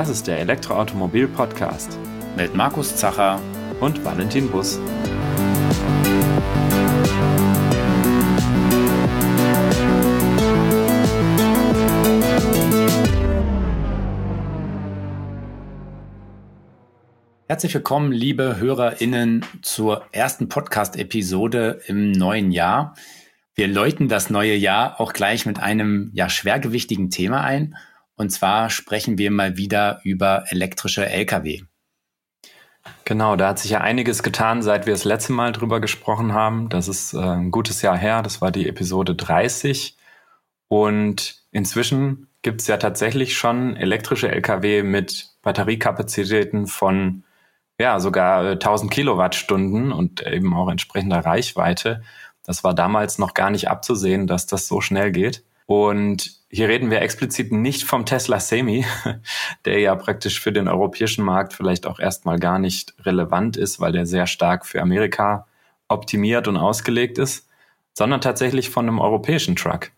Das ist der Elektroautomobil-Podcast mit Markus Zacher und Valentin Bus. Herzlich willkommen, liebe HörerInnen, zur ersten Podcast-Episode im neuen Jahr. Wir läuten das neue Jahr auch gleich mit einem ja schwergewichtigen Thema ein – und zwar sprechen wir mal wieder über elektrische Lkw. Genau, da hat sich ja einiges getan, seit wir das letzte Mal drüber gesprochen haben. Das ist äh, ein gutes Jahr her. Das war die Episode 30. Und inzwischen gibt es ja tatsächlich schon elektrische Lkw mit Batteriekapazitäten von ja sogar 1000 Kilowattstunden und eben auch entsprechender Reichweite. Das war damals noch gar nicht abzusehen, dass das so schnell geht. Und hier reden wir explizit nicht vom Tesla Semi, der ja praktisch für den europäischen Markt vielleicht auch erstmal gar nicht relevant ist, weil der sehr stark für Amerika optimiert und ausgelegt ist, sondern tatsächlich von einem europäischen Truck.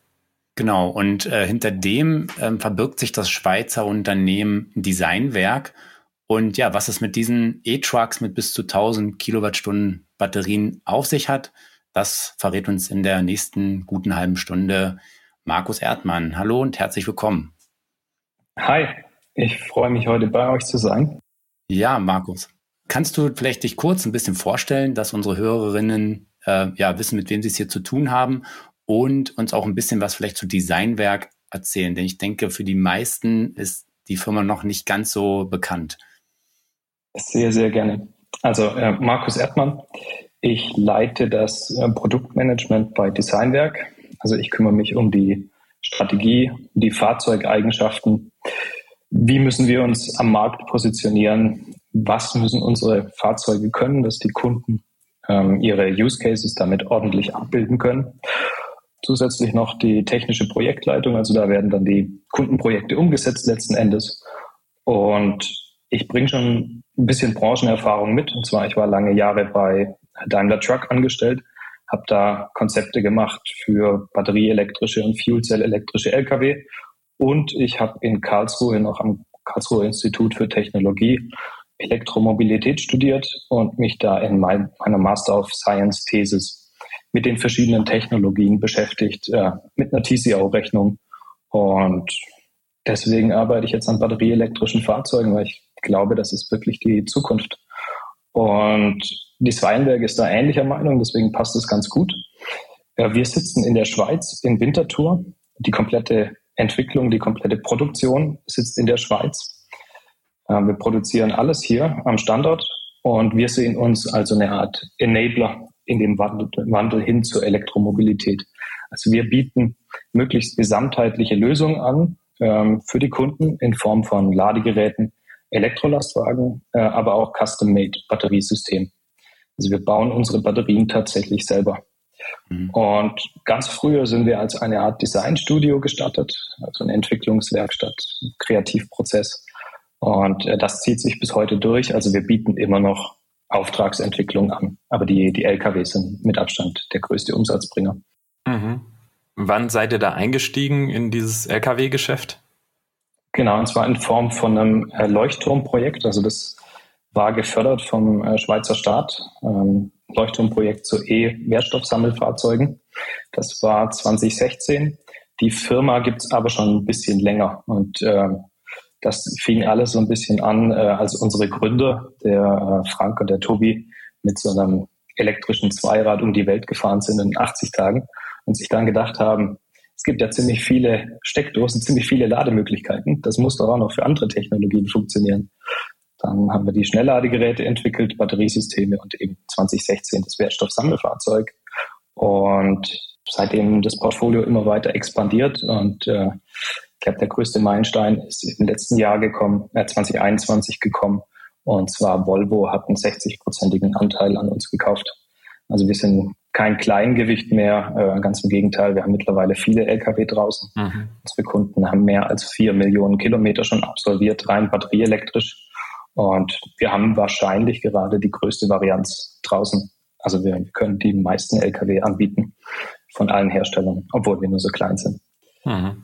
Genau, und äh, hinter dem ähm, verbirgt sich das Schweizer Unternehmen Designwerk. Und ja, was es mit diesen E-Trucks mit bis zu 1000 Kilowattstunden Batterien auf sich hat, das verrät uns in der nächsten guten halben Stunde Markus Erdmann. Hallo und herzlich willkommen. Hi, ich freue mich heute bei euch zu sein. Ja, Markus, kannst du vielleicht dich kurz ein bisschen vorstellen, dass unsere Hörerinnen äh, ja wissen, mit wem sie es hier zu tun haben und uns auch ein bisschen was vielleicht zu Designwerk erzählen? Denn ich denke, für die meisten ist die Firma noch nicht ganz so bekannt. Sehr, sehr gerne. Also äh, Markus Erdmann, ich leite das äh, Produktmanagement bei Designwerk. Also ich kümmere mich um die Strategie, die Fahrzeugeigenschaften. Wie müssen wir uns am Markt positionieren? Was müssen unsere Fahrzeuge können, dass die Kunden ähm, ihre Use Cases damit ordentlich abbilden können? Zusätzlich noch die technische Projektleitung, also da werden dann die Kundenprojekte umgesetzt letzten Endes. Und ich bringe schon ein bisschen Branchenerfahrung mit. Und zwar, ich war lange Jahre bei Daimler Truck angestellt habe da Konzepte gemacht für batterieelektrische und Fuelcell-elektrische Lkw. Und ich habe in Karlsruhe noch am Karlsruher Institut für Technologie Elektromobilität studiert und mich da in mein, meiner Master of Science Thesis mit den verschiedenen Technologien beschäftigt, äh, mit einer TCO-Rechnung. Und deswegen arbeite ich jetzt an batterieelektrischen Fahrzeugen, weil ich glaube, das ist wirklich die Zukunft. Und die Weinberg ist da ähnlicher Meinung, deswegen passt es ganz gut. Ja, wir sitzen in der Schweiz in Winterthur. Die komplette Entwicklung, die komplette Produktion sitzt in der Schweiz. Wir produzieren alles hier am Standort und wir sehen uns als eine Art Enabler in dem Wandel, Wandel hin zur Elektromobilität. Also wir bieten möglichst gesamtheitliche Lösungen an ähm, für die Kunden in Form von Ladegeräten, Elektrolastwagen, äh, aber auch Custom-Made Batteriesystem. Also wir bauen unsere Batterien tatsächlich selber. Mhm. Und ganz früher sind wir als eine Art Designstudio gestartet, also eine Entwicklungswerkstatt, Kreativprozess. Und äh, das zieht sich bis heute durch. Also wir bieten immer noch Auftragsentwicklung an. Aber die, die LKW sind mit Abstand der größte Umsatzbringer. Mhm. Wann seid ihr da eingestiegen in dieses LKW-Geschäft? Genau, und zwar in Form von einem äh, Leuchtturmprojekt. Also das war gefördert vom äh, Schweizer Staat. Ähm, Leuchtturmprojekt zu E-Wertstoffsammelfahrzeugen. Das war 2016. Die Firma gibt's aber schon ein bisschen länger. Und äh, das fing alles so ein bisschen an, äh, als unsere Gründer, der äh, Frank und der Tobi, mit so einem elektrischen Zweirad um die Welt gefahren sind in 80 Tagen und sich dann gedacht haben, es gibt ja ziemlich viele Steckdosen, ziemlich viele Lademöglichkeiten. Das muss doch auch noch für andere Technologien funktionieren. Dann haben wir die Schnellladegeräte entwickelt, Batteriesysteme und eben 2016 das Wertstoffsammelfahrzeug. Und seitdem das Portfolio immer weiter expandiert und äh, ich glaube, der größte Meilenstein ist im letzten Jahr gekommen, äh, 2021 gekommen. Und zwar Volvo hat einen 60-prozentigen Anteil an uns gekauft. Also wir sind kein Kleingewicht mehr, äh, ganz im Gegenteil, wir haben mittlerweile viele Lkw draußen. Mhm. Unsere Kunden haben mehr als vier Millionen Kilometer schon absolviert, rein batterieelektrisch. Und wir haben wahrscheinlich gerade die größte Varianz draußen. Also wir können die meisten Lkw anbieten von allen Herstellern, obwohl wir nur so klein sind. Mhm.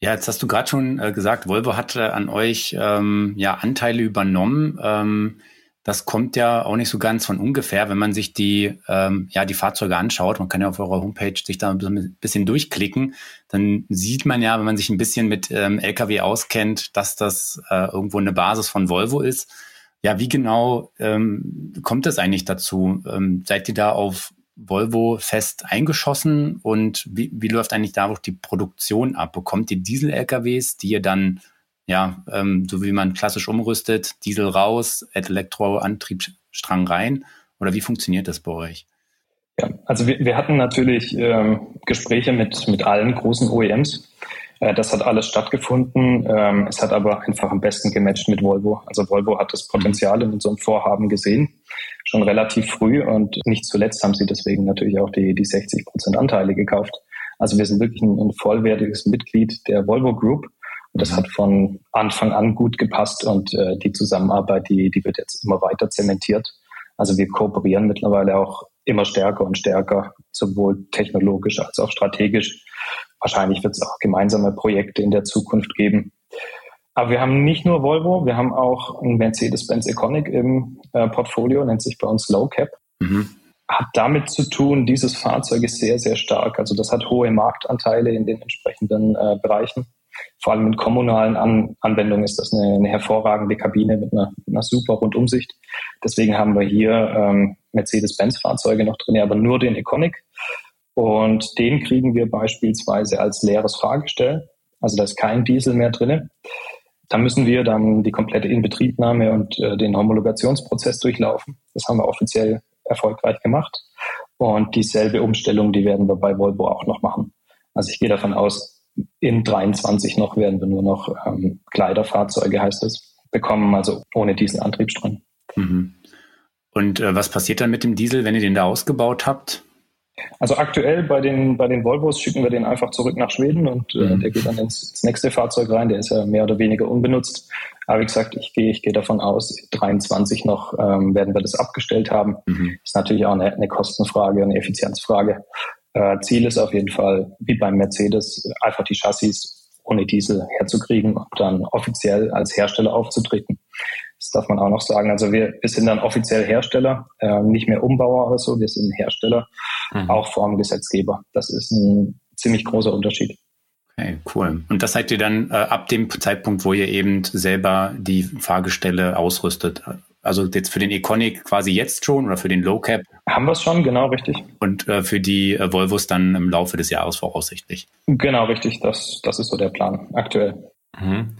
Ja, jetzt hast du gerade schon äh, gesagt, Volvo hat äh, an euch ähm, ja Anteile übernommen. Ähm, das kommt ja auch nicht so ganz von ungefähr, wenn man sich die, ähm, ja, die Fahrzeuge anschaut. Man kann ja auf eurer Homepage sich da ein bisschen durchklicken. Dann sieht man ja, wenn man sich ein bisschen mit ähm, Lkw auskennt, dass das äh, irgendwo eine Basis von Volvo ist. Ja, wie genau ähm, kommt es eigentlich dazu? Ähm, seid ihr da auf Volvo fest eingeschossen und wie, wie läuft eigentlich da auch die Produktion ab? Bekommt ihr Diesel-LKWs, die ihr dann ja, ähm, so wie man klassisch umrüstet, Diesel raus, Elektroantriebsstrang rein? Oder wie funktioniert das bei euch? Ja, also wir, wir hatten natürlich ähm, Gespräche mit, mit allen großen OEMs. Äh, das hat alles stattgefunden. Ähm, es hat aber einfach am besten gematcht mit Volvo. Also Volvo hat das Potenzial in unserem Vorhaben gesehen, schon relativ früh und nicht zuletzt haben sie deswegen natürlich auch die, die 60 Prozent Anteile gekauft. Also wir sind wirklich ein, ein vollwertiges Mitglied der Volvo Group und das hat von Anfang an gut gepasst und äh, die Zusammenarbeit, die, die wird jetzt immer weiter zementiert. Also wir kooperieren mittlerweile auch immer stärker und stärker, sowohl technologisch als auch strategisch. Wahrscheinlich wird es auch gemeinsame Projekte in der Zukunft geben. Aber wir haben nicht nur Volvo, wir haben auch ein Mercedes-Benz Iconic im äh, Portfolio, nennt sich bei uns Low Cap. Mhm. Hat damit zu tun, dieses Fahrzeug ist sehr, sehr stark. Also das hat hohe Marktanteile in den entsprechenden äh, Bereichen vor allem in kommunalen An Anwendungen ist das eine, eine hervorragende Kabine mit einer, einer, super Rundumsicht. Deswegen haben wir hier ähm, Mercedes-Benz-Fahrzeuge noch drin, aber nur den Iconic. Und den kriegen wir beispielsweise als leeres Fahrgestell. Also da ist kein Diesel mehr drin. Da müssen wir dann die komplette Inbetriebnahme und äh, den Homologationsprozess durchlaufen. Das haben wir offiziell erfolgreich gemacht. Und dieselbe Umstellung, die werden wir bei Volvo auch noch machen. Also ich gehe davon aus, in 23 noch werden wir nur noch ähm, Kleiderfahrzeuge, heißt es, bekommen, also ohne diesen Antriebsstrang. Mhm. Und äh, was passiert dann mit dem Diesel, wenn ihr den da ausgebaut habt? Also aktuell bei den, bei den Volvos schicken wir den einfach zurück nach Schweden und äh, mhm. der geht dann ins, ins, nächste Fahrzeug rein. Der ist ja mehr oder weniger unbenutzt. Aber wie gesagt, ich gehe ich gehe davon aus, 23 noch ähm, werden wir das abgestellt haben. Mhm. Ist natürlich auch eine, eine Kostenfrage, eine Effizienzfrage. Äh, Ziel ist auf jeden Fall, wie beim Mercedes, einfach die Chassis ohne Diesel herzukriegen und dann offiziell als Hersteller aufzutreten. Das darf man auch noch sagen. Also wir, wir sind dann offiziell Hersteller, äh, nicht mehr Umbauer oder so, wir sind Hersteller, mhm. auch vor dem Gesetzgeber. Das ist ein ziemlich großer Unterschied. Okay, cool. Und das seid ihr dann äh, ab dem Zeitpunkt, wo ihr eben selber die Fahrgestelle ausrüstet, also jetzt für den Iconic quasi jetzt schon oder für den Low Cap? Haben wir es schon, genau richtig. Und äh, für die äh, Volvos dann im Laufe des Jahres voraussichtlich? Genau richtig, das, das ist so der Plan aktuell. Mhm.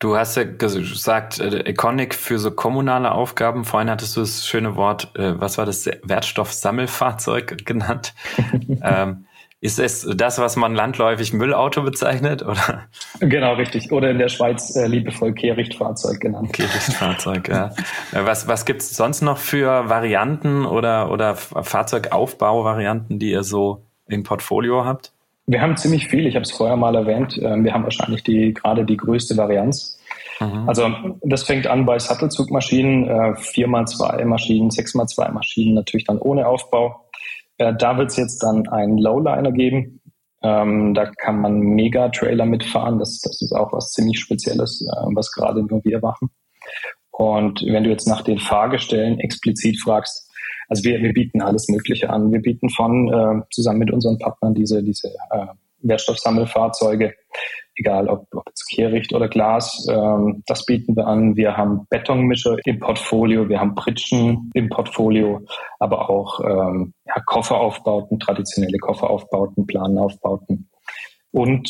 Du hast ja gesagt, äh, Iconic für so kommunale Aufgaben. Vorhin hattest du das schöne Wort, äh, was war das, Wertstoffsammelfahrzeug genannt. ähm, ist es das, was man landläufig Müllauto bezeichnet, oder? Genau, richtig. Oder in der Schweiz äh, liebevoll Kehrichtfahrzeug genannt. Kehrichtfahrzeug, ja. Äh, was, was gibt's sonst noch für Varianten oder, oder Fahrzeugaufbauvarianten, die ihr so im Portfolio habt? Wir haben ziemlich viel. Ich habe es vorher mal erwähnt. Ähm, wir haben wahrscheinlich die gerade die größte Varianz. Mhm. Also das fängt an bei Sattelzugmaschinen, äh, 4x2 Maschinen, 6x2 Maschinen, natürlich dann ohne Aufbau äh, da wird es jetzt dann einen Lowliner geben. Ähm, da kann man Mega-Trailer mitfahren. Das, das ist auch was ziemlich Spezielles, äh, was gerade nur wir machen. Und wenn du jetzt nach den Fahrgestellen explizit fragst, also wir, wir bieten alles Mögliche an. Wir bieten von äh, zusammen mit unseren Partnern diese, diese äh, Wertstoffsammelfahrzeuge egal ob, ob jetzt Kehricht oder Glas, ähm, das bieten wir an. Wir haben Betonmischer im Portfolio, wir haben Pritschen im Portfolio, aber auch ähm, ja, Kofferaufbauten, traditionelle Kofferaufbauten, Planaufbauten und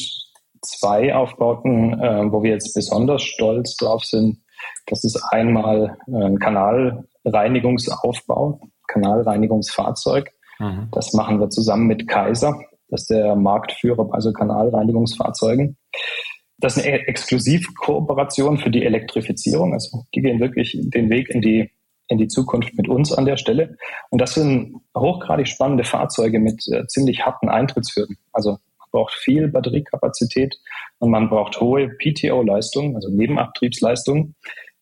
zwei Aufbauten, äh, wo wir jetzt besonders stolz drauf sind. Das ist einmal ein Kanalreinigungsaufbau, Kanalreinigungsfahrzeug. Mhm. Das machen wir zusammen mit Kaiser. Das ist der Marktführer bei so Kanalreinigungsfahrzeugen. Das ist eine Exklusivkooperation für die Elektrifizierung. Also die gehen wirklich den Weg in die, in die Zukunft mit uns an der Stelle. Und das sind hochgradig spannende Fahrzeuge mit äh, ziemlich harten Eintrittshürden. Also man braucht viel Batteriekapazität und man braucht hohe PTO-Leistung, also Nebenabtriebsleistung,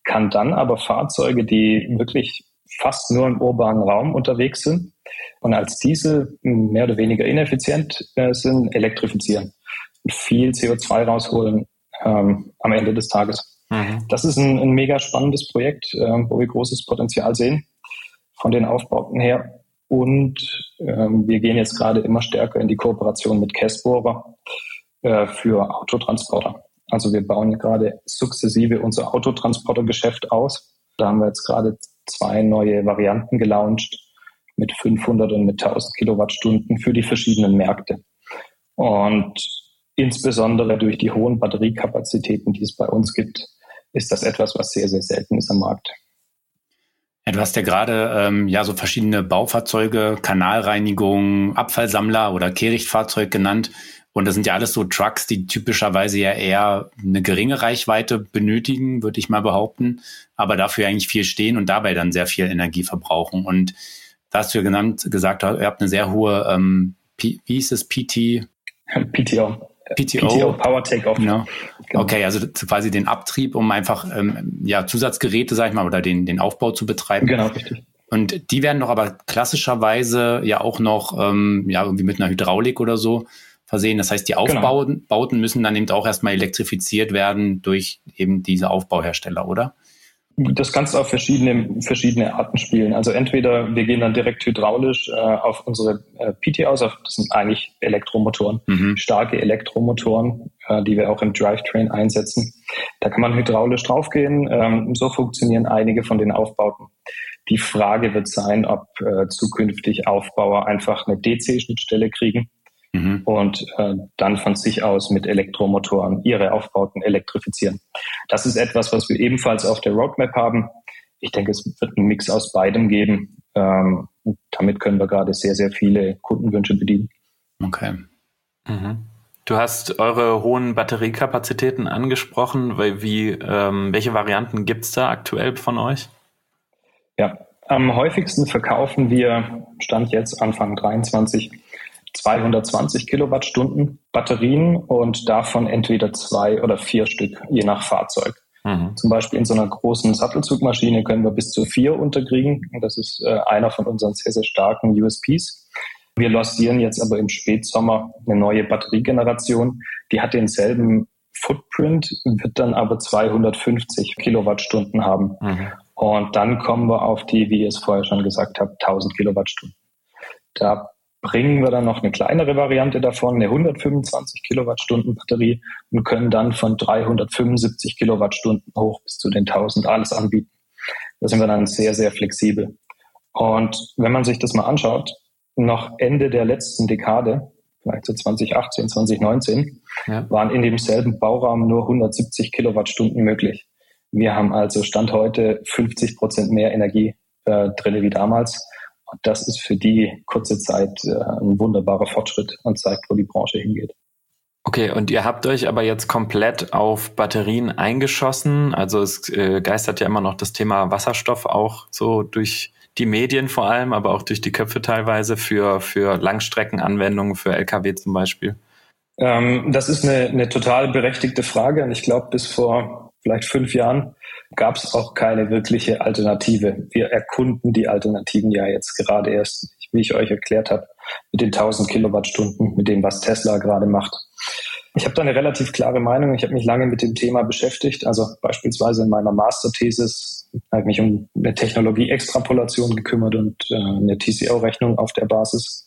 kann dann aber Fahrzeuge, die wirklich fast nur im urbanen Raum unterwegs sind und als Diesel mehr oder weniger ineffizient äh, sind, elektrifizieren. Viel CO2 rausholen ähm, am Ende des Tages. Mhm. Das ist ein, ein, mega spannendes Projekt, äh, wo wir großes Potenzial sehen von den Aufbauten her. Und ähm, wir gehen jetzt gerade immer stärker in die Kooperation mit Casbohrer äh, für Autotransporter. Also wir bauen gerade sukzessive unser Autotransportergeschäft aus. Da haben wir jetzt gerade zwei neue Varianten gelauncht mit 500 und mit 1000 Kilowattstunden für die verschiedenen Märkte. Und insbesondere durch die hohen Batteriekapazitäten, die es bei uns gibt, ist das etwas, was sehr, sehr selten ist am Markt. Ja, du hast ja gerade ähm, ja so verschiedene Baufahrzeuge, Kanalreinigung, Abfallsammler oder Kehrichtfahrzeug genannt. Und das sind ja alles so Trucks, die typischerweise ja eher eine geringe Reichweite benötigen, würde ich mal behaupten, aber dafür eigentlich viel stehen und dabei dann sehr viel Energie verbrauchen. Und da hast du ja genannt, gesagt, ihr habt eine sehr hohe, ähm, P wie hieß es, PT? PTO. PTO, PTO Power Takeoff. Genau. genau. Okay, also quasi den Abtrieb, um einfach ähm, ja Zusatzgeräte, sag ich mal, oder den den Aufbau zu betreiben. Genau, richtig. Und die werden doch aber klassischerweise ja auch noch ähm, ja irgendwie mit einer Hydraulik oder so versehen. Das heißt, die genau. Aufbauten genau. müssen dann eben auch erstmal elektrifiziert werden durch eben diese Aufbauhersteller, oder? Das kannst du auf verschiedene, verschiedene Arten spielen. Also entweder wir gehen dann direkt hydraulisch äh, auf unsere äh, PT aus, auf, das sind eigentlich Elektromotoren, mhm. starke Elektromotoren, äh, die wir auch im Drivetrain einsetzen. Da kann man hydraulisch draufgehen. Ähm, so funktionieren einige von den Aufbauten. Die Frage wird sein, ob äh, zukünftig Aufbauer einfach eine DC-Schnittstelle kriegen mhm. und äh, dann von sich aus mit Elektromotoren ihre Aufbauten elektrifizieren. Das ist etwas, was wir ebenfalls auf der Roadmap haben. Ich denke, es wird einen Mix aus beidem geben. Ähm, damit können wir gerade sehr, sehr viele Kundenwünsche bedienen. Okay. Mhm. Du hast eure hohen Batteriekapazitäten angesprochen. Wie, ähm, welche Varianten gibt es da aktuell von euch? Ja, am häufigsten verkaufen wir, Stand jetzt Anfang 23, 220 Kilowattstunden Batterien und davon entweder zwei oder vier Stück, je nach Fahrzeug. Mhm. Zum Beispiel in so einer großen Sattelzugmaschine können wir bis zu vier unterkriegen. Das ist äh, einer von unseren sehr, sehr starken USPs. Wir lancieren jetzt aber im Spätsommer eine neue Batteriegeneration. Die hat denselben Footprint, wird dann aber 250 Kilowattstunden haben. Mhm. Und dann kommen wir auf die, wie ihr es vorher schon gesagt habt, 1000 Kilowattstunden. Da bringen wir dann noch eine kleinere Variante davon, eine 125 Kilowattstunden Batterie und können dann von 375 Kilowattstunden hoch bis zu den 1000 alles anbieten. Da sind wir dann sehr, sehr flexibel. Und wenn man sich das mal anschaut, noch Ende der letzten Dekade, vielleicht so 2018, 2019, ja. waren in demselben Bauraum nur 170 Kilowattstunden möglich. Wir haben also Stand heute 50 Prozent mehr Energie äh, drin wie damals. Und das ist für die kurze Zeit äh, ein wunderbarer Fortschritt und zeigt, wo die Branche hingeht. Okay, und ihr habt euch aber jetzt komplett auf Batterien eingeschossen. Also es äh, geistert ja immer noch das Thema Wasserstoff auch so durch die Medien vor allem, aber auch durch die Köpfe teilweise für, für Langstreckenanwendungen, für Lkw zum Beispiel. Ähm, das ist eine, eine total berechtigte Frage und ich glaube, bis vor vielleicht fünf Jahren gab es auch keine wirkliche Alternative. Wir erkunden die Alternativen ja jetzt gerade erst, wie ich euch erklärt habe, mit den 1000 Kilowattstunden, mit dem, was Tesla gerade macht. Ich habe da eine relativ klare Meinung. Ich habe mich lange mit dem Thema beschäftigt. Also beispielsweise in meiner Masterthesis habe ich mich um eine Technologie-Extrapolation gekümmert und äh, eine TCO-Rechnung auf der Basis.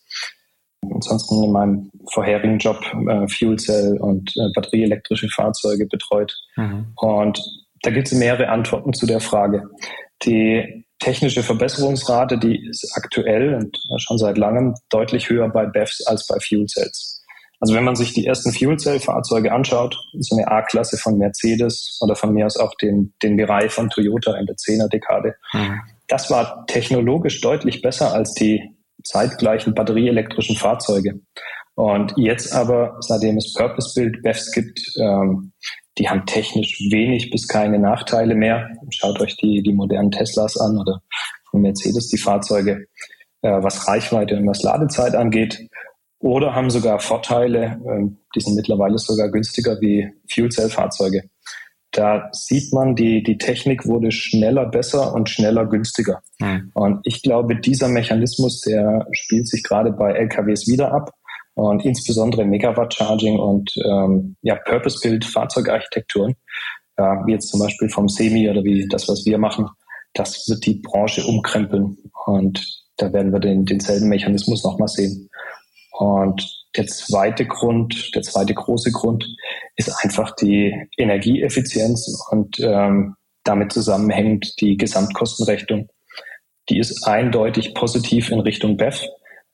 Ansonsten in meinem vorherigen Job äh, Fuel Cell und äh, batterieelektrische Fahrzeuge betreut. Mhm. Und da gibt es mehrere Antworten zu der Frage. Die technische Verbesserungsrate, die ist aktuell und schon seit langem deutlich höher bei BEVs als bei Fuel Cells. Also wenn man sich die ersten Fuel Cell Fahrzeuge anschaut, so eine A-Klasse von Mercedes oder von mir aus auch den, den Bereich von Toyota in der 10er Dekade, mhm. das war technologisch deutlich besser als die zeitgleichen batterieelektrischen Fahrzeuge. Und jetzt aber, seitdem es Purpose-Built BEVs gibt, ähm, die haben technisch wenig bis keine Nachteile mehr. Schaut euch die, die modernen Teslas an oder von Mercedes die Fahrzeuge, äh, was Reichweite und was Ladezeit angeht. Oder haben sogar Vorteile, äh, die sind mittlerweile sogar günstiger wie Fuel-Cell-Fahrzeuge. Da sieht man, die, die Technik wurde schneller besser und schneller günstiger. Mhm. Und ich glaube, dieser Mechanismus, der spielt sich gerade bei LKWs wieder ab. und insbesondere Megawatt Charging und ähm, ja, Purpose-Built Fahrzeugarchitekturen, äh, wie jetzt zum Beispiel vom Semi oder wie das, was wir machen, das wird die Branche umkrempeln und da werden wir den, denselben Mechanismus nochmal sehen. Und der zweite Grund, der zweite große Grund ist einfach die Energieeffizienz und ähm, damit zusammenhängend die Gesamtkostenrechnung. Die ist eindeutig positiv in Richtung BEF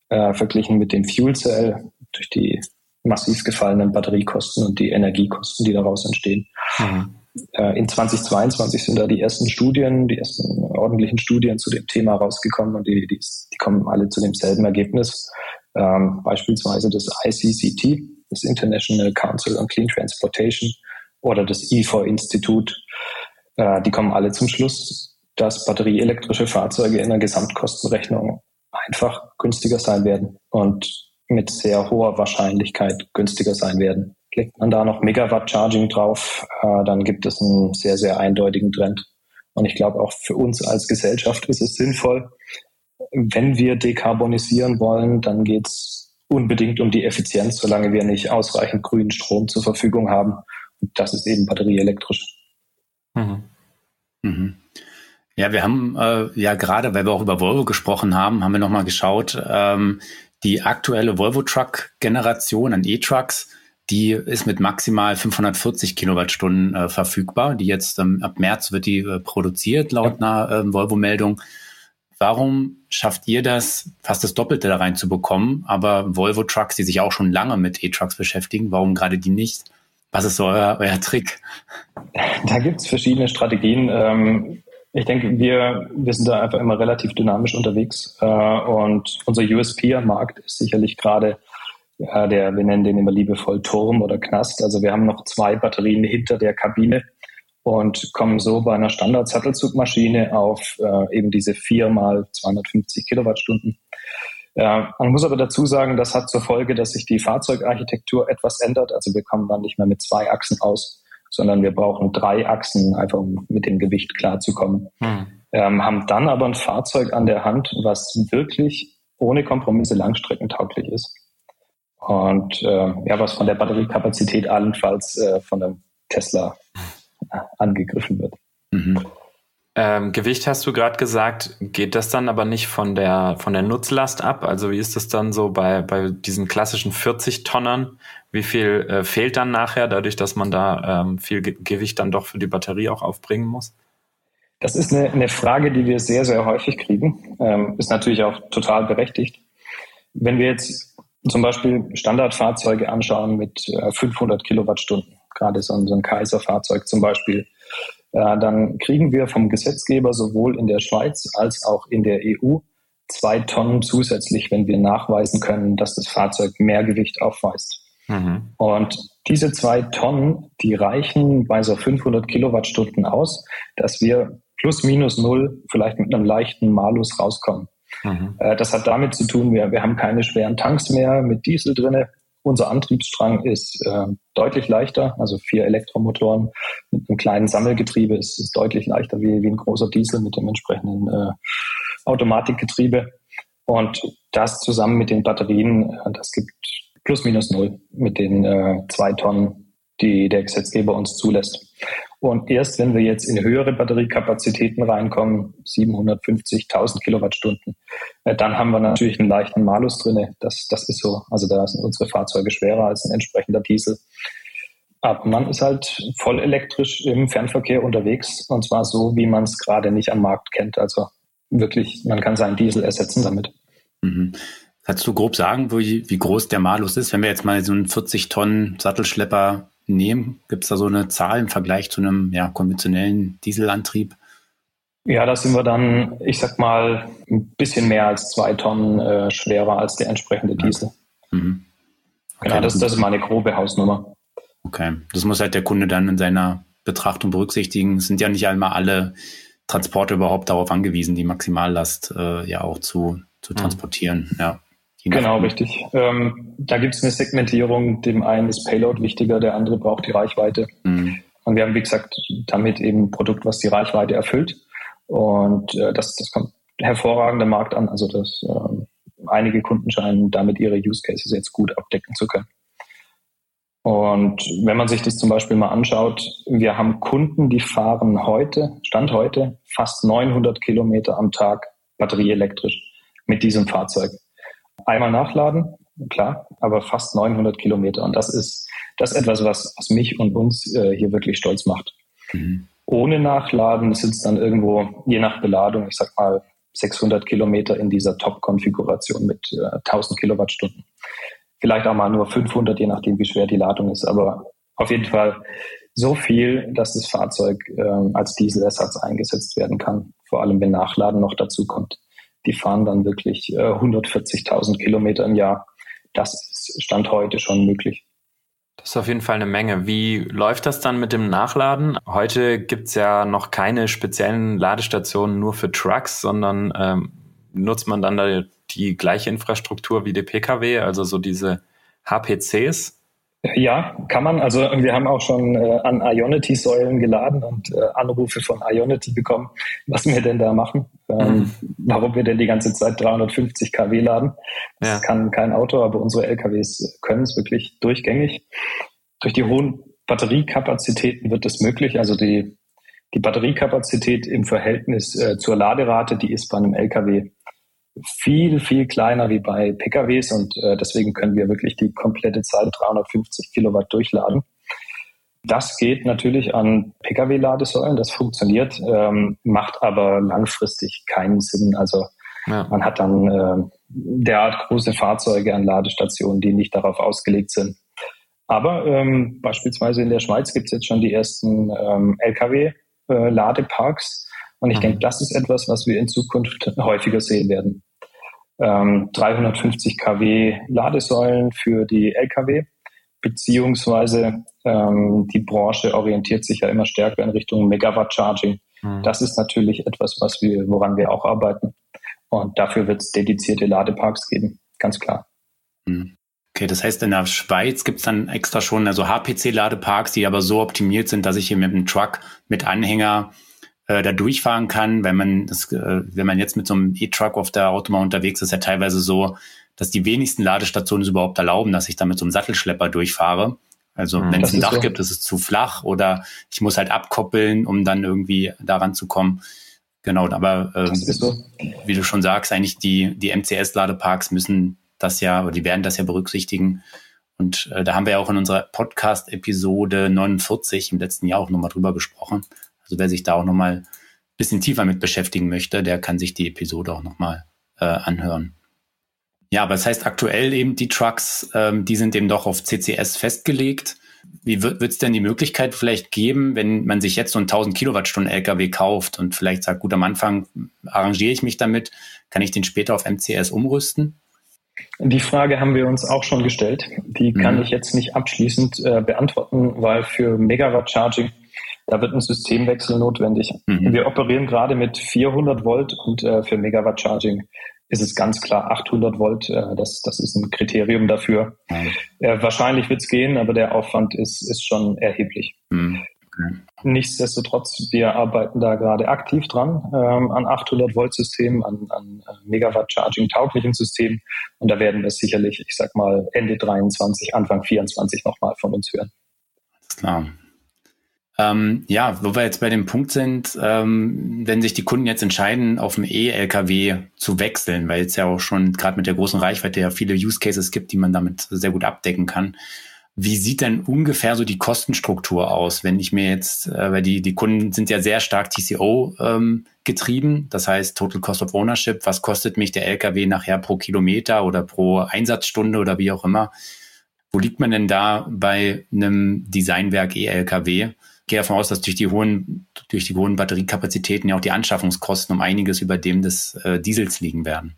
äh, verglichen mit dem Fuel Cell durch die massiv gefallenen Batteriekosten und die Energiekosten, die daraus entstehen. Mhm. Äh, in 2022 sind da die ersten Studien, die ersten ordentlichen Studien zu dem Thema rausgekommen und die, die, die kommen alle zu demselben Ergebnis. Ähm, beispielsweise das ICCT, das International Council on Clean Transportation oder das IFO-Institut, äh, die kommen alle zum Schluss, dass batterieelektrische Fahrzeuge in der Gesamtkostenrechnung einfach günstiger sein werden und mit sehr hoher Wahrscheinlichkeit günstiger sein werden. Legt man da noch Megawatt Charging drauf, äh, dann gibt es einen sehr, sehr eindeutigen Trend. Und ich glaube, auch für uns als Gesellschaft ist es sinnvoll, wenn wir dekarbonisieren wollen, dann geht es unbedingt um die Effizienz, solange wir nicht ausreichend grünen Strom zur Verfügung haben. Und das ist eben batterieelektrisch. Mhm. Mhm. Ja, wir haben äh, ja gerade, weil wir auch über Volvo gesprochen haben, haben wir nochmal geschaut, ähm, die aktuelle Volvo Truck Generation an E-Trucks, die ist mit maximal 540 Kilowattstunden äh, verfügbar. Die jetzt ähm, ab März wird die äh, produziert laut einer äh, Volvo-Meldung. Warum schafft ihr das, fast das Doppelte da reinzubekommen, aber Volvo Trucks, die sich auch schon lange mit E-Trucks beschäftigen, warum gerade die nicht? Was ist so euer, euer Trick? Da gibt es verschiedene Strategien. Ähm, ich denke, wir, wir sind da einfach immer relativ dynamisch unterwegs. Äh, und unser USP am Markt ist sicherlich gerade der, wir nennen den immer liebevoll Turm oder Knast. Also wir haben noch zwei Batterien hinter der Kabine und kommen so bei einer Standard-Sattelzugmaschine auf äh, eben diese vier mal 250 Kilowattstunden. Äh, man muss aber dazu sagen, das hat zur Folge, dass sich die Fahrzeugarchitektur etwas ändert. Also wir kommen dann nicht mehr mit zwei Achsen aus, sondern wir brauchen drei Achsen, einfach um mit dem Gewicht klarzukommen. Hm. Ähm, haben dann aber ein Fahrzeug an der Hand, was wirklich ohne Kompromisse langstreckentauglich ist. Und äh, ja, was von der Batteriekapazität allenfalls äh, von einem Tesla angegriffen wird. Mhm. Ähm, Gewicht hast du gerade gesagt, geht das dann aber nicht von der von der Nutzlast ab? Also wie ist das dann so bei, bei diesen klassischen 40 Tonnern? Wie viel äh, fehlt dann nachher, dadurch, dass man da ähm, viel Ge Gewicht dann doch für die Batterie auch aufbringen muss? Das ist eine, eine Frage, die wir sehr, sehr häufig kriegen. Ähm, ist natürlich auch total berechtigt. Wenn wir jetzt zum Beispiel Standardfahrzeuge anschauen mit äh, 500 Kilowattstunden, gerade so ein, so ein Kaiser-Fahrzeug zum Beispiel, äh, dann kriegen wir vom Gesetzgeber sowohl in der Schweiz als auch in der EU zwei Tonnen zusätzlich, wenn wir nachweisen können, dass das Fahrzeug mehr Gewicht aufweist. Mhm. Und diese zwei Tonnen, die reichen bei so 500 Kilowattstunden aus, dass wir plus minus null vielleicht mit einem leichten Malus rauskommen. Mhm. Äh, das hat damit zu tun, wir, wir haben keine schweren Tanks mehr mit Diesel drinne. Unser Antriebsstrang ist äh, deutlich leichter, also vier Elektromotoren mit einem kleinen Sammelgetriebe ist, ist deutlich leichter wie, wie ein großer Diesel mit dem entsprechenden äh, Automatikgetriebe. Und das zusammen mit den Batterien, äh, das gibt plus minus null mit den äh, zwei Tonnen, die der Gesetzgeber uns zulässt. Und erst wenn wir jetzt in höhere Batteriekapazitäten reinkommen, 750.000 Kilowattstunden, äh, dann haben wir natürlich einen leichten Malus drinne. Das, das ist so. Also da sind unsere Fahrzeuge schwerer als ein entsprechender Diesel. Aber man ist halt voll elektrisch im Fernverkehr unterwegs und zwar so, wie man es gerade nicht am Markt kennt. Also wirklich, man kann seinen Diesel ersetzen damit. Mhm. Kannst du grob sagen, wie, wie groß der Malus ist? Wenn wir jetzt mal so einen 40 Tonnen Sattelschlepper nehmen? Gibt es da so eine Zahl im Vergleich zu einem ja, konventionellen Dieselantrieb? Ja, da sind wir dann, ich sag mal, ein bisschen mehr als zwei Tonnen äh, schwerer als der entsprechende Diesel. Mhm. Okay. Genau, das, das ist mal eine grobe Hausnummer. Okay, das muss halt der Kunde dann in seiner Betrachtung berücksichtigen. Es sind ja nicht einmal alle Transporte überhaupt darauf angewiesen, die Maximallast äh, ja auch zu, zu mhm. transportieren. Mhm. Ja. Genau, richtig. Ähm, da gibt es eine Segmentierung. Dem einen ist Payload wichtiger, der andere braucht die Reichweite. Mhm. Und wir haben, wie gesagt, damit eben ein Produkt, was die Reichweite erfüllt. Und äh, das, das kommt hervorragender Markt an. Also das ähm, einige Kunden scheinen damit ihre Use Cases jetzt gut abdecken zu können. Und wenn man sich das zum Beispiel mal anschaut, wir haben Kunden, die fahren heute, Stand heute, fast 900 Kilometer am Tag batterieelektrisch mit diesem Fahrzeug. Einmal nachladen, klar, aber fast 900 Kilometer. Und das ist, das ist etwas, was, was mich und uns äh, hier wirklich stolz macht. Mhm. Ohne Nachladen sind es dann irgendwo, je nach Beladung, ich sag mal 600 Kilometer in dieser Top-Konfiguration mit äh, 1000 Kilowattstunden. Vielleicht auch mal nur 500, je nachdem, wie schwer die Ladung ist. Aber auf jeden Fall so viel, dass das Fahrzeug äh, als Dieselersatz eingesetzt werden kann. Vor allem, wenn Nachladen noch dazu kommt. Die fahren dann wirklich äh, 140.000 Kilometer im Jahr. Das ist Stand heute schon möglich. Das ist auf jeden Fall eine Menge. Wie läuft das dann mit dem Nachladen? Heute gibt's ja noch keine speziellen Ladestationen nur für Trucks, sondern ähm, nutzt man dann da die gleiche Infrastruktur wie die Pkw, also so diese HPCs? Ja, kann man. Also wir haben auch schon äh, an Ionity-Säulen geladen und äh, Anrufe von Ionity bekommen, was wir denn da machen, ähm, mhm. warum wir denn die ganze Zeit 350 kW laden. Das ja. kann kein Auto, aber unsere LKWs können es wirklich durchgängig. Durch die hohen Batteriekapazitäten wird das möglich. Also die, die Batteriekapazität im Verhältnis äh, zur Laderate, die ist bei einem LKW viel, viel kleiner wie bei PKWs und äh, deswegen können wir wirklich die komplette Zeit 350 Kilowatt durchladen. Das geht natürlich an Pkw-Ladesäulen, das funktioniert, ähm, macht aber langfristig keinen Sinn. Also ja. man hat dann äh, derart große Fahrzeuge an Ladestationen, die nicht darauf ausgelegt sind. Aber ähm, beispielsweise in der Schweiz gibt es jetzt schon die ersten ähm, Lkw-Ladeparks. Äh, und ich mhm. denke, das ist etwas, was wir in Zukunft häufiger sehen werden ähm, 350 kW Ladesäulen für die Lkw, beziehungsweise ähm, die Branche orientiert sich ja immer stärker in Richtung Megawatt Charging. Mhm. Das ist natürlich etwas, was wir, woran wir auch arbeiten. Und dafür wird es dedizierte Ladeparks geben, ganz klar. Mhm. Okay, das heißt, in der Schweiz gibt es dann extra schon also HPC-Ladeparks, die aber so optimiert sind, dass ich hier mit einem Truck mit Anhänger äh, da durchfahren kann. Wenn man das, äh, wenn man jetzt mit so einem E-Truck auf der Autobahn unterwegs ist, ist ja teilweise so, dass die wenigsten Ladestationen es überhaupt erlauben, dass ich da mit so einem Sattelschlepper durchfahre. Also mhm, wenn es ein Dach so. gibt, ist es zu flach oder ich muss halt abkoppeln, um dann irgendwie daran zu kommen. Genau, aber äh, so. wie du schon sagst, eigentlich die, die MCS-Ladeparks müssen das ja, oder die werden das ja berücksichtigen. Und äh, da haben wir ja auch in unserer Podcast-Episode 49 im letzten Jahr auch nochmal drüber gesprochen. Also wer sich da auch nochmal ein bisschen tiefer mit beschäftigen möchte, der kann sich die Episode auch nochmal äh, anhören. Ja, aber das heißt aktuell eben die Trucks, ähm, die sind eben doch auf CCS festgelegt. Wie wird es denn die Möglichkeit vielleicht geben, wenn man sich jetzt so einen 1000 Kilowattstunden LKW kauft und vielleicht sagt, gut, am Anfang arrangiere ich mich damit, kann ich den später auf MCS umrüsten? Die Frage haben wir uns auch schon gestellt. Die kann mhm. ich jetzt nicht abschließend äh, beantworten, weil für Megawatt Charging da wird ein Systemwechsel notwendig. Mhm. Wir operieren gerade mit 400 Volt und äh, für Megawatt Charging ist es ganz klar 800 Volt. Äh, das, das ist ein Kriterium dafür. Mhm. Äh, wahrscheinlich wird es gehen, aber der Aufwand ist, ist schon erheblich. Mhm. Okay. Nichtsdestotrotz, wir arbeiten da gerade aktiv dran ähm, an 800 Volt Systemen, an, an äh, Megawatt Charging tauglichen Systemen. Und da werden wir sicherlich, ich sag mal, Ende 23, Anfang 24 nochmal von uns hören. Alles klar. Ähm, ja, wo wir jetzt bei dem Punkt sind, ähm, wenn sich die Kunden jetzt entscheiden, auf dem E-LKW zu wechseln, weil es ja auch schon gerade mit der großen Reichweite ja viele Use Cases gibt, die man damit sehr gut abdecken kann. Wie sieht denn ungefähr so die Kostenstruktur aus, wenn ich mir jetzt, äh, weil die, die Kunden sind ja sehr stark TCO ähm, getrieben, das heißt Total Cost of Ownership, was kostet mich der LKW nachher pro Kilometer oder pro Einsatzstunde oder wie auch immer. Wo liegt man denn da bei einem Designwerk E-LKW? Gehe davon aus, dass durch die hohen, durch die hohen Batteriekapazitäten ja auch die Anschaffungskosten um einiges über dem des äh, Diesels liegen werden.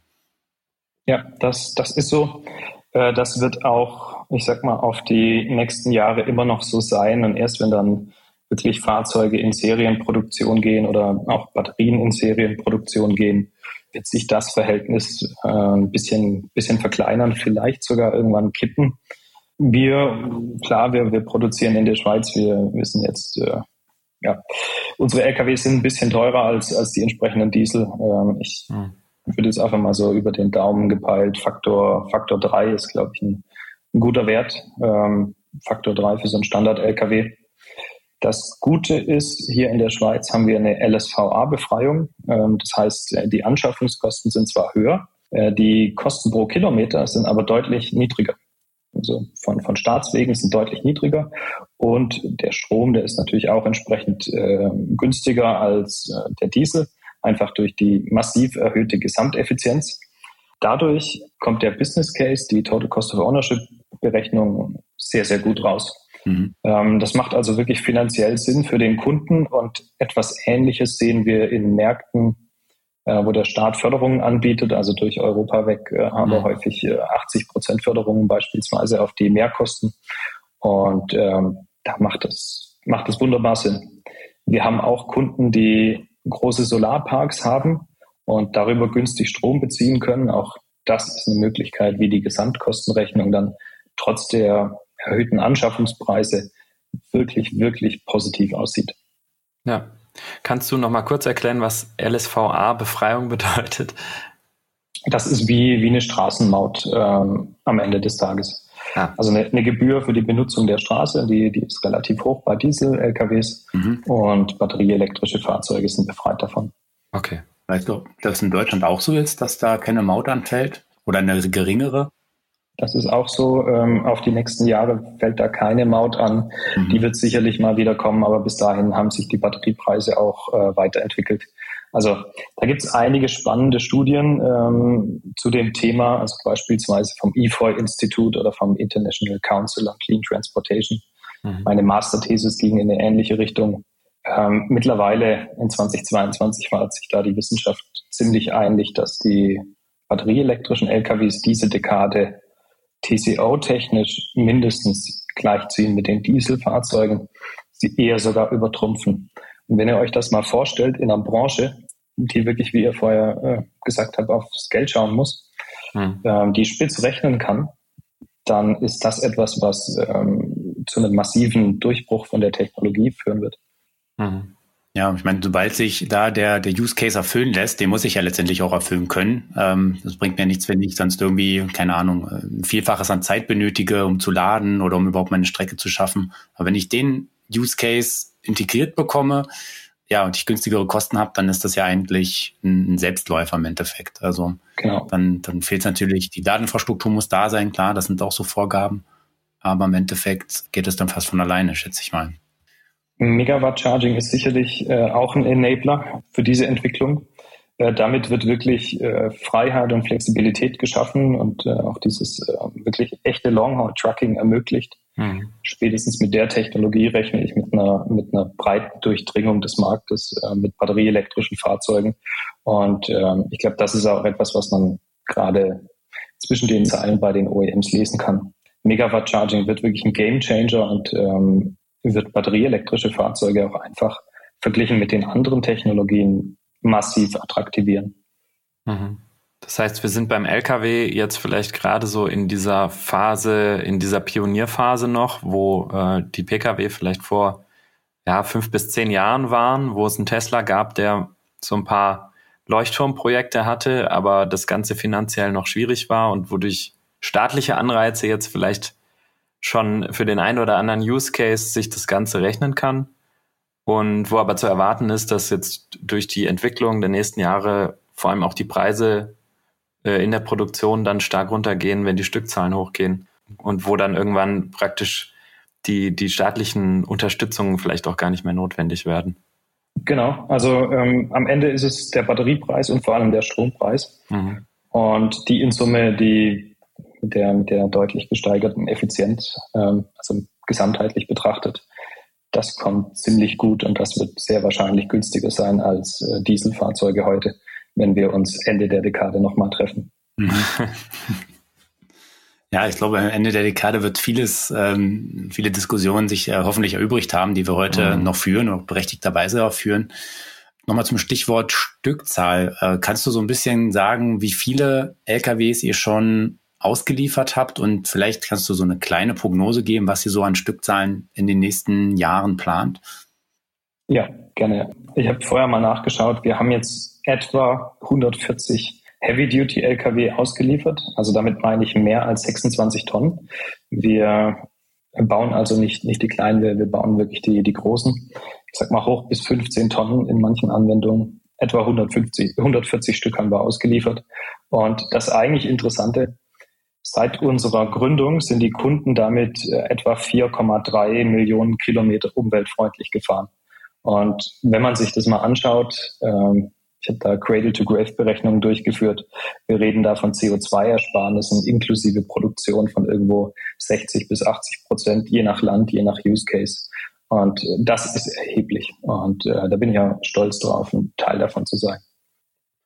Ja, das, das ist so. Äh, das wird auch, ich sag mal, auf die nächsten Jahre immer noch so sein. Und erst wenn dann wirklich Fahrzeuge in Serienproduktion gehen oder auch Batterien in Serienproduktion gehen, wird sich das Verhältnis äh, ein bisschen, bisschen verkleinern, vielleicht sogar irgendwann kippen. Wir, klar, wir, wir produzieren in der Schweiz, wir wissen jetzt, äh, ja, unsere LKWs sind ein bisschen teurer als, als die entsprechenden Diesel. Ähm, ich hm. Würde jetzt einfach mal so über den Daumen gepeilt. Faktor, Faktor 3 ist, glaube ich, ein, ein, guter Wert. Ähm, Faktor 3 für so einen Standard-LKW. Das Gute ist, hier in der Schweiz haben wir eine LSVA-Befreiung. Ähm, das heißt, die Anschaffungskosten sind zwar höher, äh, die Kosten pro Kilometer sind aber deutlich niedriger. Also von, von Staatswegen sind deutlich niedriger. Und der Strom, der ist natürlich auch entsprechend äh, günstiger als äh, der Diesel, einfach durch die massiv erhöhte Gesamteffizienz. Dadurch kommt der Business Case, die Total Cost of Ownership Berechnung sehr, sehr gut raus. Mhm. Ähm, das macht also wirklich finanziell Sinn für den Kunden und etwas Ähnliches sehen wir in Märkten, wo der Staat Förderungen anbietet. Also durch Europa weg äh, haben wir mhm. häufig 80 äh, Prozent Förderungen beispielsweise auf die Mehrkosten. Und ähm, da macht es, macht es wunderbar Sinn. Wir haben auch Kunden, die große Solarparks haben und darüber günstig Strom beziehen können. Auch das ist eine Möglichkeit, wie die Gesamtkostenrechnung dann trotz der erhöhten Anschaffungspreise wirklich, wirklich positiv aussieht. Ja. Kannst du noch mal kurz erklären, was LSVA-Befreiung bedeutet? Das ist wie, wie eine Straßenmaut ähm, am Ende des Tages. Ah. Also eine, eine, Gebühr für die Benutzung der Straße, die, die ist relativ hoch bei Diesel-LKWs mhm. und batterieelektrische Fahrzeuge sind befreit davon. Okay. Weißt du, dass es in Deutschland auch so ist, dass da keine Maut anfällt oder eine geringere? Das ist auch so. Ähm, auf die nächsten Jahre fällt da keine Maut an. Mhm. Die wird sicherlich mal wieder kommen, aber bis dahin haben sich die Batteriepreise auch äh, weiterentwickelt. Also da gibt es einige spannende Studien ähm, zu dem Thema, also beispielsweise vom EFOI-Institut oder vom International Council on Clean Transportation. Mhm. Meine Masterthesis ging in eine ähnliche Richtung. Ähm, mittlerweile in 2022 war sich da die Wissenschaft ziemlich einig, dass die batterieelektrischen LKWs diese Dekade TCO-technisch mindestens gleichziehen mit den Dieselfahrzeugen, sie eher sogar übertrumpfen. Und wenn ihr euch das mal vorstellt in einer Branche, die wirklich, wie ihr vorher äh, gesagt habt, aufs Geld schauen muss, hm. ähm, die spitz rechnen kann, dann ist das etwas, was ähm, zu einem massiven Durchbruch von der Technologie führen wird. Hm. Ja, ich meine, sobald sich da der, der Use Case erfüllen lässt, den muss ich ja letztendlich auch erfüllen können. Ähm, das bringt mir nichts, wenn ich sonst irgendwie, keine Ahnung, ein Vielfaches an Zeit benötige, um zu laden oder um überhaupt meine Strecke zu schaffen. Aber wenn ich den Use Case integriert bekomme, ja, und ich günstigere Kosten habe, dann ist das ja eigentlich ein Selbstläufer im Endeffekt. Also genau. dann, dann fehlt es natürlich, die Dateninfrastruktur muss da sein, klar, das sind auch so Vorgaben. Aber im Endeffekt geht es dann fast von alleine, schätze ich mal. Megawatt Charging ist sicherlich äh, auch ein Enabler für diese Entwicklung. Äh, damit wird wirklich äh, Freiheit und Flexibilität geschaffen und äh, auch dieses äh, wirklich echte Long-Haul-Trucking ermöglicht. Mhm. Spätestens mit der Technologie rechne ich mit einer, mit einer breiten Durchdringung des Marktes mit batterieelektrischen Fahrzeugen. Und ähm, ich glaube, das ist auch etwas, was man gerade zwischen den Zeilen bei den OEMs lesen kann. Megawatt Charging wird wirklich ein Game Changer und ähm, wird batterieelektrische Fahrzeuge auch einfach verglichen mit den anderen Technologien massiv attraktivieren. Mhm. Das heißt, wir sind beim LKW jetzt vielleicht gerade so in dieser Phase, in dieser Pionierphase noch, wo äh, die Pkw vielleicht vor ja, fünf bis zehn Jahren waren, wo es einen Tesla gab, der so ein paar Leuchtturmprojekte hatte, aber das Ganze finanziell noch schwierig war und wodurch staatliche Anreize jetzt vielleicht schon für den einen oder anderen Use Case sich das Ganze rechnen kann. Und wo aber zu erwarten ist, dass jetzt durch die Entwicklung der nächsten Jahre vor allem auch die Preise äh, in der Produktion dann stark runtergehen, wenn die Stückzahlen hochgehen. Und wo dann irgendwann praktisch die, die staatlichen Unterstützungen vielleicht auch gar nicht mehr notwendig werden. Genau, also ähm, am Ende ist es der Batteriepreis und vor allem der Strompreis. Mhm. Und die in Summe, die mit der, mit der deutlich gesteigerten Effizienz, ähm, also gesamtheitlich betrachtet. Das kommt ziemlich gut und das wird sehr wahrscheinlich günstiger sein als äh, Dieselfahrzeuge heute, wenn wir uns Ende der Dekade nochmal treffen. Mhm. Ja, ich glaube, am Ende der Dekade wird vieles, ähm, viele Diskussionen sich äh, hoffentlich erübrigt haben, die wir heute mhm. noch führen und berechtigterweise auch führen. Nochmal zum Stichwort Stückzahl. Äh, kannst du so ein bisschen sagen, wie viele LKWs ihr schon ausgeliefert habt und vielleicht kannst du so eine kleine Prognose geben, was ihr so an Stückzahlen in den nächsten Jahren plant? Ja, gerne. Ich habe vorher mal nachgeschaut. Wir haben jetzt etwa 140 Heavy-Duty-Lkw ausgeliefert. Also damit meine ich mehr als 26 Tonnen. Wir bauen also nicht, nicht die kleinen, wir, wir bauen wirklich die, die großen. Ich sag mal hoch bis 15 Tonnen in manchen Anwendungen. Etwa 150, 140 Stück haben wir ausgeliefert. Und das eigentlich Interessante, seit unserer Gründung sind die Kunden damit äh, etwa 4,3 Millionen Kilometer umweltfreundlich gefahren. Und wenn man sich das mal anschaut, ähm, ich habe da Cradle-to-Grave-Berechnungen durchgeführt. Wir reden da von CO2-Ersparnissen inklusive Produktion von irgendwo 60 bis 80 Prozent, je nach Land, je nach Use Case. Und das ist erheblich. Und äh, da bin ich ja stolz drauf, ein Teil davon zu sein.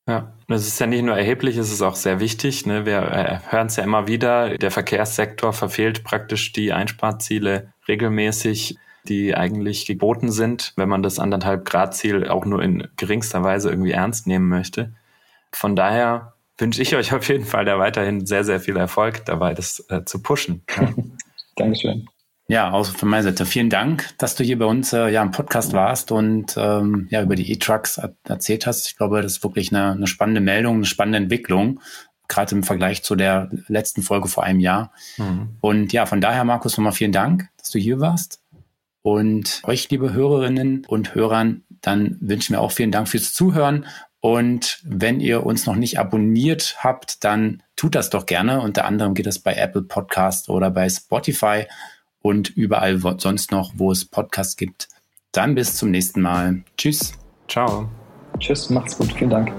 Ja, das ist ja nicht nur erheblich, es ist auch sehr wichtig. Ne? Wir äh, hören es ja immer wieder, der Verkehrssektor verfehlt praktisch die Einsparziele regelmäßig die eigentlich geboten sind, wenn man das anderthalb Grad Ziel auch nur in geringster Weise irgendwie ernst nehmen möchte. Von daher wünsche ich euch auf jeden Fall da weiterhin sehr, sehr viel Erfolg dabei, das äh, zu pushen. Dankeschön. Ja, auch von meiner Seite vielen Dank, dass du hier bei uns äh, ja im Podcast warst und ähm, ja über die E-Trucks erzählt hast. Ich glaube, das ist wirklich eine, eine spannende Meldung, eine spannende Entwicklung, gerade im Vergleich zu der letzten Folge vor einem Jahr. Mhm. Und ja, von daher, Markus, nochmal vielen Dank, dass du hier warst. Und euch, liebe Hörerinnen und Hörern, dann wünschen wir auch vielen Dank fürs Zuhören. Und wenn ihr uns noch nicht abonniert habt, dann tut das doch gerne. Unter anderem geht das bei Apple Podcast oder bei Spotify und überall sonst noch, wo es Podcasts gibt. Dann bis zum nächsten Mal. Tschüss. Ciao. Tschüss, macht's gut. Vielen Dank.